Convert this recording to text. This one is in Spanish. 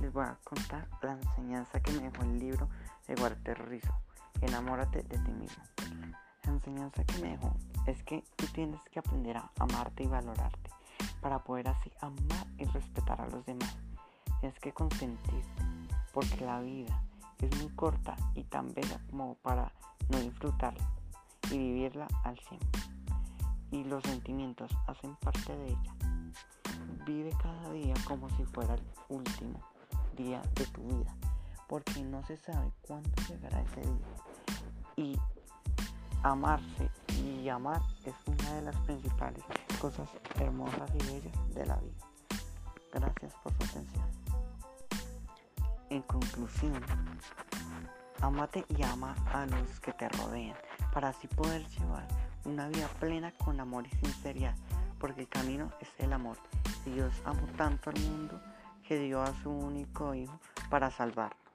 les voy a contar la enseñanza que me dejó el libro de Walter Rizzo, Enamórate de ti mismo. La enseñanza que me dejó es que tú tienes que aprender a amarte y valorarte para poder así amar y respetar a los demás. Tienes que consentirte porque la vida es muy corta y tan bella como para no disfrutarla y vivirla al 100. Y los sentimientos hacen parte de ella. Vive cada día como si fuera el último día de tu vida, porque no se sabe cuándo llegará ese día. Y amarse y amar es una de las principales cosas hermosas y bellas de la vida. Gracias por su atención. En conclusión, amate y ama a los que te rodean para así poder llevar una vida plena con amor y sinceridad, porque el camino es el amor. Dios amó tanto al mundo que dio a su único hijo para salvarlo.